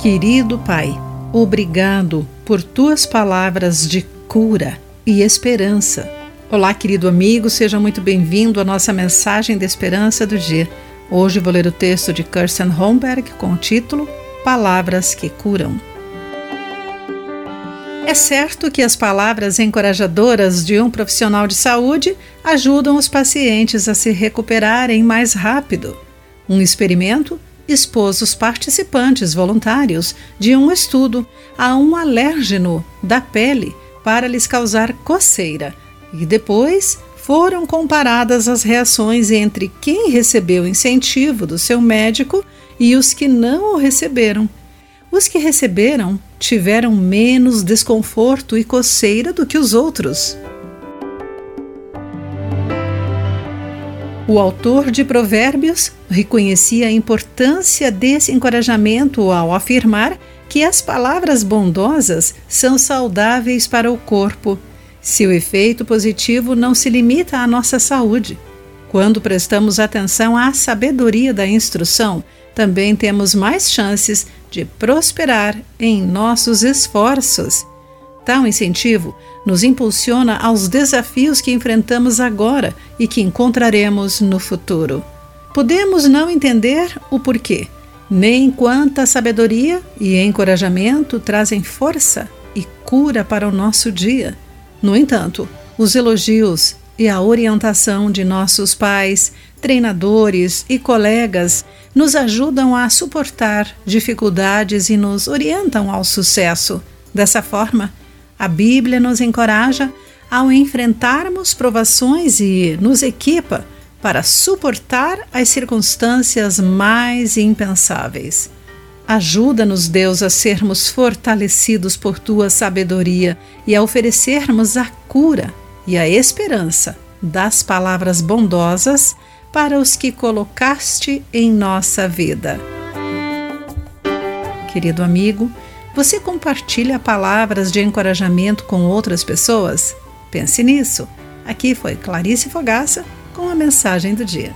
Querido Pai, obrigado por tuas palavras de cura e esperança. Olá, querido amigo, seja muito bem-vindo à nossa mensagem de esperança do dia. Hoje vou ler o texto de Kirsten Holmberg com o título Palavras que Curam. É certo que as palavras encorajadoras de um profissional de saúde ajudam os pacientes a se recuperarem mais rápido. Um experimento expôs os participantes voluntários de um estudo a um alérgeno da pele para lhes causar coceira e depois foram comparadas as reações entre quem recebeu incentivo do seu médico e os que não o receberam. Os que receberam tiveram menos desconforto e coceira do que os outros. O autor de Provérbios reconhecia a importância desse encorajamento ao afirmar que as palavras bondosas são saudáveis para o corpo. Seu efeito positivo não se limita à nossa saúde. Quando prestamos atenção à sabedoria da instrução, também temos mais chances de prosperar em nossos esforços. Tal incentivo nos impulsiona aos desafios que enfrentamos agora e que encontraremos no futuro. Podemos não entender o porquê, nem quanta sabedoria e encorajamento trazem força e cura para o nosso dia. No entanto, os elogios e a orientação de nossos pais, treinadores e colegas nos ajudam a suportar dificuldades e nos orientam ao sucesso. Dessa forma, a Bíblia nos encoraja ao enfrentarmos provações e nos equipa para suportar as circunstâncias mais impensáveis. Ajuda-nos, Deus, a sermos fortalecidos por tua sabedoria e a oferecermos a cura e a esperança das palavras bondosas para os que colocaste em nossa vida. Querido amigo, você compartilha palavras de encorajamento com outras pessoas? Pense nisso. Aqui foi Clarice Fogaça com a mensagem do dia.